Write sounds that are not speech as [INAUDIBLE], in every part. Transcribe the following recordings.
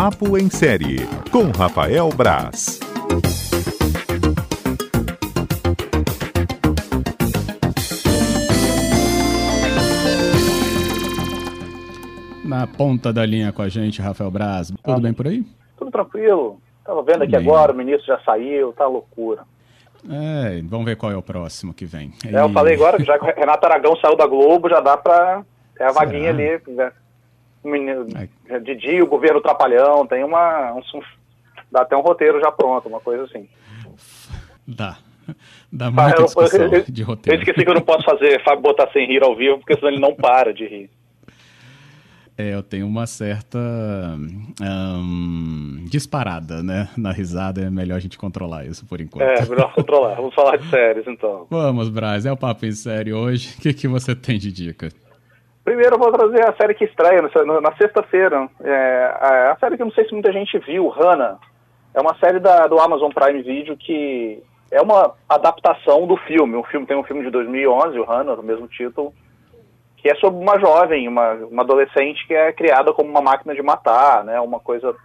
Papo em Série, com Rafael Braz. Na ponta da linha com a gente, Rafael Braz. Tudo ah, bem por aí? Tudo tranquilo. Tava vendo aqui bem. agora, o ministro já saiu, tá loucura. É, vamos ver qual é o próximo que vem. É, eu falei agora que já que o Renato Aragão saiu da Globo, já dá pra. É a Será? vaguinha ali. Né? Menino, é. Didi, o governo Trapalhão, tem uma. Um, dá até um roteiro já pronto, uma coisa assim. Dá. Dá muita discussão eu, eu, de roteiro. Eu esqueci que eu não posso fazer Fábio botar sem rir ao vivo, porque senão ele não para de rir. É, eu tenho uma certa um, disparada, né? Na risada é melhor a gente controlar isso por enquanto. É, melhor controlar. Vamos falar de séries então. Vamos, Braz, é o papo em série hoje. O que, que você tem de dica? Primeiro eu vou trazer a série que estreia na, sexta-feira. É, a, a, série que eu não sei se muita gente viu, Hannah. É uma série da, do Amazon Prime Video que é uma adaptação do filme. O filme tem um filme de 2011, o Hannah, do mesmo título que é sobre uma jovem, uma, uma adolescente que é criada como uma máquina de matar, né? Uma coisa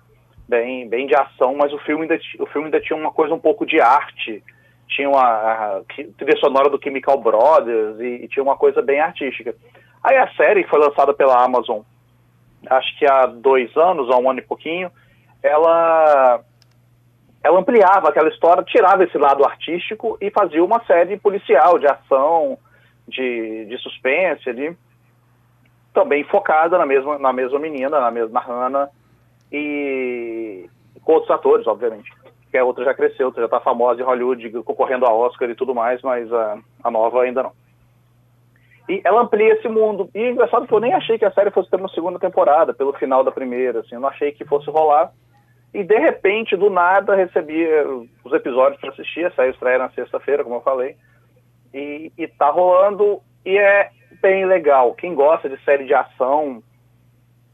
bem, bem de ação, mas o filme, ainda, o filme ainda tinha uma coisa um pouco de arte, tinha uma a, trilha sonora do Chemical Brothers e, e, tinha uma coisa bem artística. Aí a série foi lançada pela Amazon, acho que há dois anos, há um ano e pouquinho, ela ela ampliava aquela história, tirava esse lado artístico e fazia uma série policial de ação, de, de suspense ali, também focada na mesma, na mesma menina, na mesma Hannah, e com outros atores, obviamente. Que a outra já cresceu, outra já está famosa em Hollywood, concorrendo a Oscar e tudo mais, mas a, a nova ainda não. E ela amplia esse mundo. E engraçado que eu nem achei que a série fosse ter uma segunda temporada, pelo final da primeira, assim, eu não achei que fosse rolar. E de repente, do nada, recebi os episódios para assistir, saiu estreia na sexta-feira, como eu falei e, e tá rolando e é bem legal. Quem gosta de série de ação,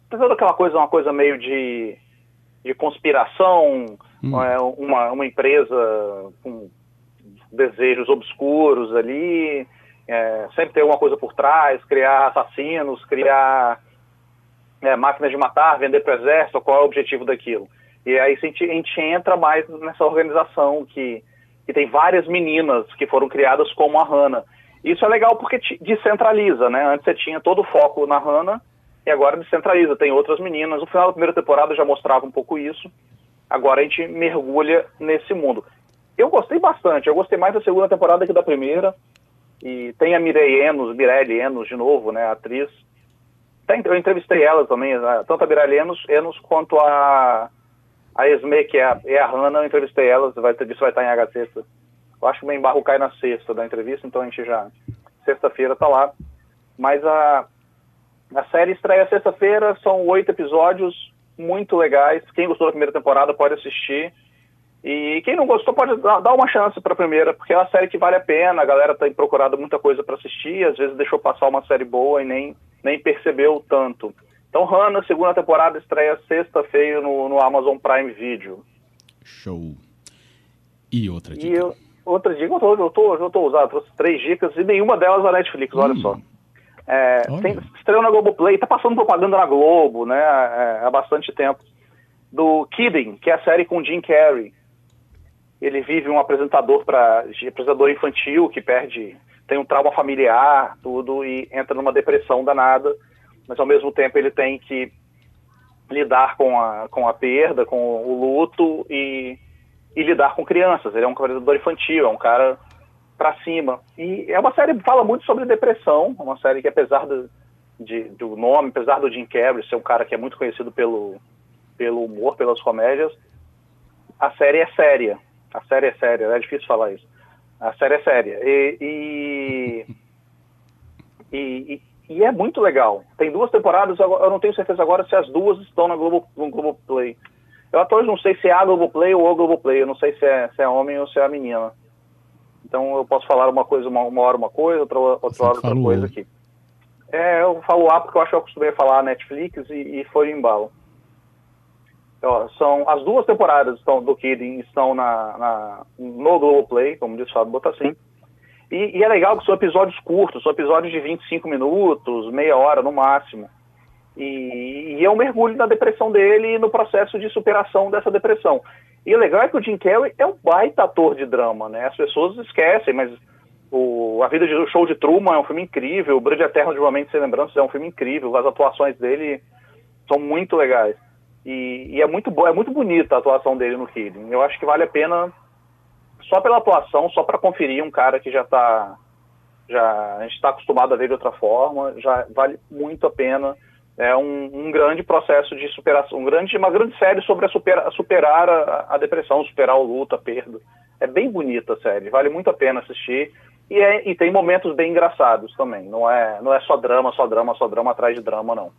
toda aquela coisa, uma coisa meio de, de conspiração, hum. é, uma, uma empresa com desejos obscuros ali, é, sempre tem alguma coisa por trás, criar assassinos, criar é, máquinas de matar, vender para o exército, qual é o objetivo daquilo. E aí a gente, a gente entra mais nessa organização que que tem várias meninas que foram criadas como a Hannah. Isso é legal porque descentraliza, né? Antes você tinha todo o foco na Hannah e agora descentraliza, tem outras meninas. No final da primeira temporada já mostrava um pouco isso. Agora a gente mergulha nesse mundo. Eu gostei bastante, eu gostei mais da segunda temporada que da primeira. E tem a Mireille Enos, Mirelle Enos de novo, né, atriz. Eu entrevistei ela também, tanto a Mirelle Enos, Enos quanto a a Esme, que é a, é a Hannah, eu entrevistei ela, vai isso vai estar em H sexta. Eu acho que o meu embargo cai na sexta da entrevista, então a gente já. Sexta-feira tá lá. Mas a, a série estreia sexta-feira, são oito episódios muito legais. Quem gostou da primeira temporada pode assistir. E quem não gostou pode dar uma chance para a primeira, porque é uma série que vale a pena. A galera tem procurado muita coisa para assistir, às vezes deixou passar uma série boa e nem, nem percebeu tanto. Então, Hannah, segunda temporada, estreia sexta-feira no, no, Amazon Prime Video. Show. E outra dica? E outra dica, eu tô, eu tô, eu tô usando, trouxe três dicas e nenhuma delas na Netflix, hum. olha só. É, olha. Tem, estreou na Globoplay, tá passando propaganda na Globo, né, é, há bastante tempo. Do Kidding, que é a série com Jim Carrey. Ele vive um apresentador para apresentador infantil que perde, tem um trauma familiar, tudo, e entra numa depressão danada mas ao mesmo tempo ele tem que lidar com a, com a perda, com o luto e, e lidar com crianças. Ele é um criador infantil, é um cara para cima. E é uma série que fala muito sobre depressão, uma série que apesar do, de, do nome, apesar do Jim Carrey ser um cara que é muito conhecido pelo, pelo humor, pelas comédias, a série é séria. A série é séria, é difícil falar isso. A série é séria. E, e, [LAUGHS] e, e é muito legal. Tem duas temporadas, eu não tenho certeza agora se as duas estão na Globo, no Globoplay. Eu até hoje não sei se é a Globoplay ou o Globoplay, eu não sei se é, se é homem ou se é a menina. Então eu posso falar uma coisa, uma, uma hora uma coisa, outra, outra hora outra coisa aqui. É, eu falo A porque eu acho que eu acostumei a falar Netflix e, e foi em embalo. Ó, são, as duas temporadas estão, do Kidding estão na, na, no Globoplay, como disse o Fábio Botassin. E, e, é legal que são episódios curtos, são episódios de 25 minutos, meia hora no máximo. E, e é um mergulho na depressão dele e no processo de superação dessa depressão. E o legal é que o Jim Carrey é um baita ator de drama, né? As pessoas esquecem, mas o, a vida de, o show de Truman é um filme incrível, o Brilho Eterno de Uma Sem Lembranças é um filme incrível, as atuações dele são muito legais. E, e é muito é muito bonita a atuação dele no Killing. Eu acho que vale a pena só pela atuação, só para conferir um cara que já está já a gente está acostumado a ver de outra forma, já vale muito a pena. É um, um grande processo de superação, um grande, uma grande série sobre a, supera, superar a, a, depressão, superar o luto, a perda. É bem bonita a série, vale muito a pena assistir. E, é, e tem momentos bem engraçados também. Não é, não é só drama, só drama, só drama atrás de drama, não.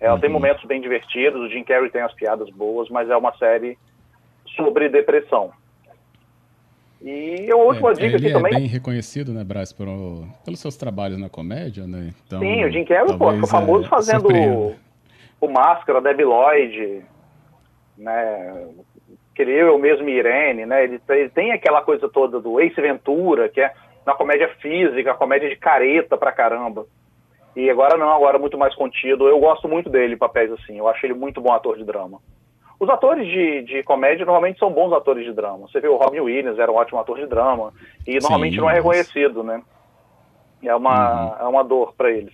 Ela uhum. tem momentos bem divertidos, o Jim Carrey tem as piadas boas, mas é uma série sobre depressão. E a última é, dica ele é também. bem reconhecido, né, Braz, por, pelos seus trabalhos na comédia, né? Então, Sim, o Jim Carrey, pô, ficou famoso é, fazendo o, o Máscara, Debbie Lloyd, né? Queria eu mesmo Irene, né? Ele, ele, tem aquela coisa toda do Ace Ventura, que é na comédia física, comédia de careta pra caramba. E agora não, agora muito mais contido. Eu gosto muito dele, papéis assim. Eu acho ele muito bom ator de drama. Os atores de, de comédia normalmente são bons atores de drama. Você vê o Robin Williams, era um ótimo ator de drama, e normalmente Sim, não é reconhecido, né? É uma, uhum. é uma dor para eles.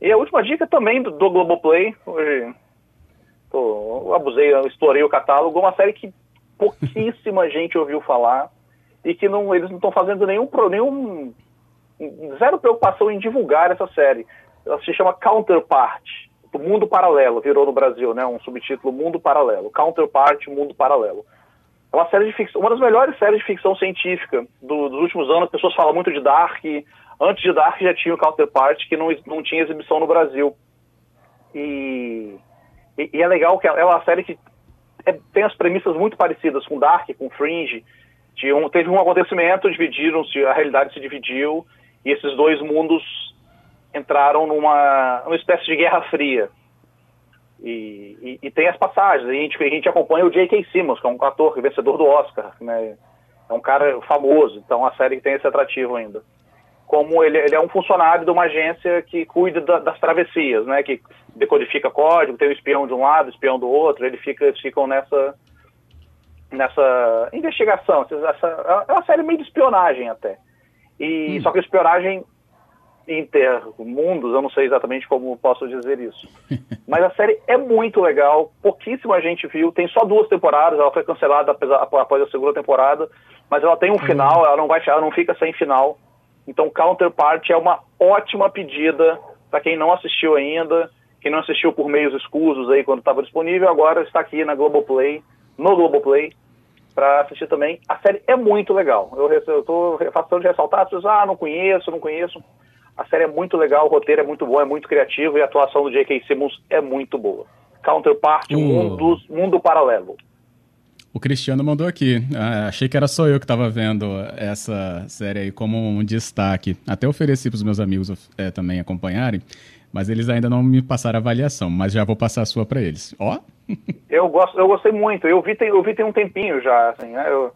E a última dica também do, do Globoplay, hoje pô, eu abusei, eu explorei o catálogo, uma série que pouquíssima [LAUGHS] gente ouviu falar e que não, eles não estão fazendo nenhum, nenhum zero preocupação em divulgar essa série. Ela se chama Counterpart do Mundo Paralelo, virou no Brasil, né? Um subtítulo Mundo Paralelo, Counterpart Mundo Paralelo. É uma série de ficção, uma das melhores séries de ficção científica do, dos últimos anos. As pessoas falam muito de Dark. Antes de Dark já tinha o Counterpart que não, não tinha exibição no Brasil. E, e, e é legal que é uma série que é, tem as premissas muito parecidas com Dark, com Fringe. Um, teve um acontecimento, dividiram-se, a realidade se dividiu e esses dois mundos entraram numa, numa espécie de guerra fria. E, e, e, tem as passagens, a gente, a gente acompanha o J.K. Simmons, que é um ator é vencedor do Oscar, né? é um cara famoso, então a série tem esse atrativo ainda. Como ele, ele é um funcionário de uma agência que cuida da, das travessias, né? que decodifica código, tem um espião de um lado, espião do outro, ele fica, eles ficam nessa, nessa investigação. Essa, é uma série meio de espionagem até. E, hum. Só que espionagem intermundos, eu não sei exatamente como posso dizer isso. [LAUGHS] Mas a série é muito legal, pouquíssima gente viu, tem só duas temporadas, ela foi cancelada após a segunda temporada, mas ela tem um final, ela não vai ela não fica sem final. Então Counterpart é uma ótima pedida para quem não assistiu ainda, quem não assistiu por meios escusos aí quando estava disponível, agora está aqui na Globoplay, no Globoplay, para assistir também. A série é muito legal. Eu estou façando de ressaltar, pessoas, ah, não conheço, não conheço. A série é muito legal, o roteiro é muito bom, é muito criativo e a atuação do J.K. Simmons é muito boa. Counterpart, uh. mundo, mundo paralelo. O Cristiano mandou aqui. Ah, achei que era só eu que estava vendo essa série aí como um destaque. Até ofereci para os meus amigos é, também acompanharem, mas eles ainda não me passaram a avaliação. Mas já vou passar a sua para eles. Ó. [LAUGHS] eu gosto, eu gostei muito. Eu vi tem, eu vi tem um tempinho já, assim, né? Eu,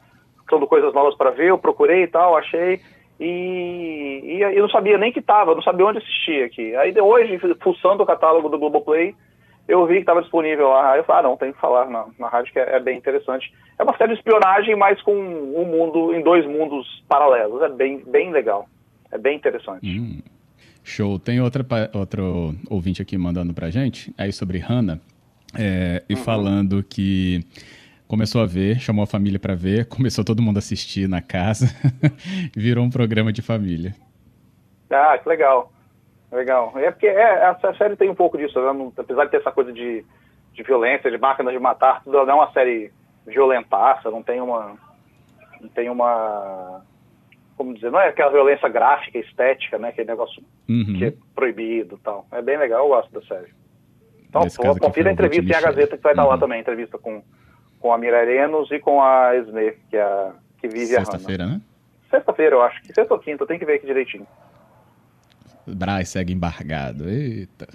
todo coisas novas para ver, eu procurei e tal, achei. E, e eu não sabia nem que estava, não sabia onde assistir aqui. Aí hoje, fuçando o catálogo do Globoplay, eu vi que estava disponível lá. Aí eu falei, ah, não, tem que falar na, na rádio que é, é, bem interessante. É uma série de espionagem, mas com um mundo, em dois mundos paralelos. É bem, bem legal. É bem interessante. Hum, show. Tem outra, outro ouvinte aqui mandando pra gente, aí sobre Hannah, é, e uhum. falando que começou a ver, chamou a família para ver, [LAUGHS] começou todo mundo a assistir na casa, [LAUGHS] virou um programa de família. Ah, que legal. Legal. É porque é, essa série tem um pouco disso, né? apesar de ter essa coisa de, de violência, de máquinas de matar, tudo não é uma série violentaça, não tem uma. Não tem uma. Como dizer, não é aquela violência gráfica, estética, né? Aquele negócio uhum. que é proibido tal. É bem legal, eu gosto da série. Então, confira a entrevista em a Gazeta que vai estar uhum. lá também, entrevista com com a Mira Arenos e com a Esme, que, é a, que vive Sexta a Sexta-feira, né? Sexta-feira, eu acho. Sexta ou quinta, tem que ver aqui direitinho. Braz segue embargado. Eita.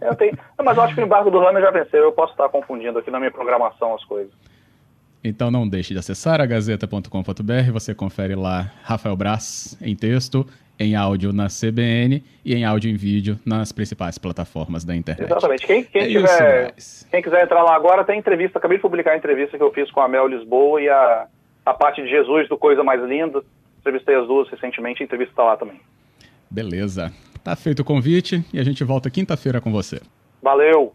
Eu tenho... Não, mas eu acho que o embargo do Rana já venceu. Eu posso estar confundindo aqui na minha programação as coisas. Então não deixe de acessar a gazeta.com.br, você confere lá Rafael Braz em texto em áudio na CBN e em áudio em vídeo nas principais plataformas da internet. Exatamente. Quem, quem, é tiver, quem quiser entrar lá agora, tem entrevista. Acabei de publicar a entrevista que eu fiz com a Mel Lisboa e a, a parte de Jesus do Coisa Mais Linda. Entrevistei as duas recentemente, a entrevista está lá também. Beleza. Tá feito o convite e a gente volta quinta-feira com você. Valeu!